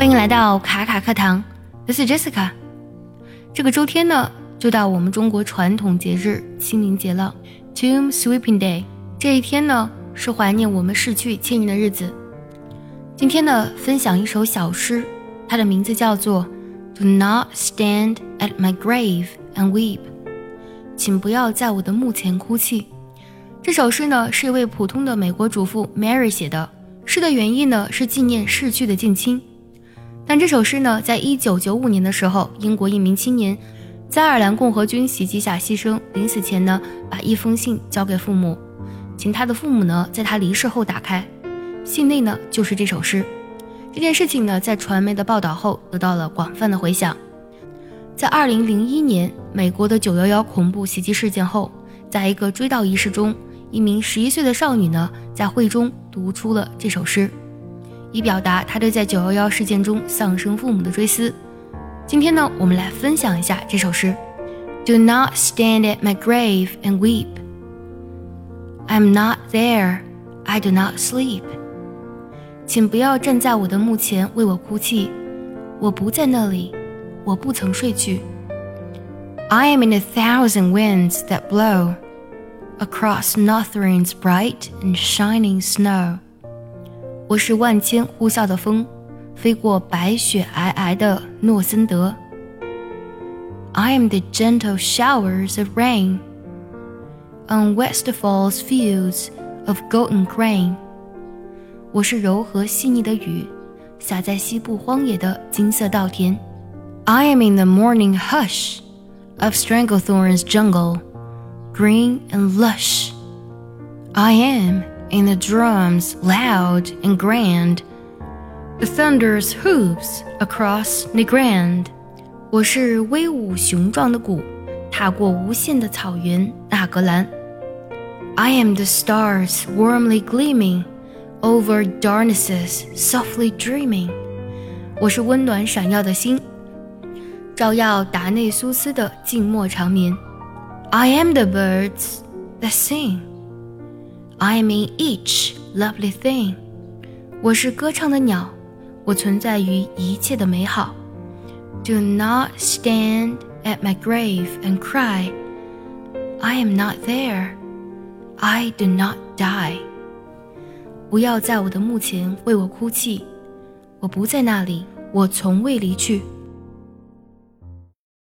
欢迎来到卡卡课堂，This is Jessica。这个周天呢，就到我们中国传统节日清明节了，Tomb Sweeping Day。这一天呢，是怀念我们逝去亲人的日子。今天呢，分享一首小诗，它的名字叫做《Do Not Stand at My Grave and Weep》，请不要在我的墓前哭泣。这首诗呢，是一位普通的美国主妇 Mary 写的。诗的原意呢，是纪念逝去的近亲。但这首诗呢，在一九九五年的时候，英国一名青年在爱尔兰共和军袭击下牺牲，临死前呢，把一封信交给父母，请他的父母呢，在他离世后打开，信内呢，就是这首诗。这件事情呢，在传媒的报道后得到了广泛的回响。在二零零一年美国的九幺幺恐怖袭击事件后，在一个追悼仪式中，一名十一岁的少女呢，在会中读出了这首诗。以表达他对在九幺幺事件中丧生父母的追思。今天呢，我们来分享一下这首诗：Do not stand at my grave and weep. I'm not there. I do not sleep. 请不要站在我的墓前为我哭泣，我不在那里，我不曾睡去。I am in a thousand winds that blow across Northrend's bright and shining snow. 我是万千呼啸的风，飞过白雪皑皑的诺森德。I am the gentle showers of rain on Westfall's fields of golden grain。我是柔和细腻的雨，洒在西部荒野的金色稻田。I am in the morning hush of Stranglethorn's jungle, green and lush. I am and the drums loud and grand, the thunder's hooves across Nagrand。我是威武雄壮的鼓，踏过无限的草原，纳格兰。I am the stars warmly gleaming over Darnassus, softly dreaming。我是温暖闪耀的星，照耀达内苏斯的静默长眠。I am the birds that sing。I am in each lovely thing。我是歌唱的鸟，我存在于一切的美好。Do not stand at my grave and cry. I am not there. I do not die. 不要在我的墓前为我哭泣，我不在那里，我从未离去。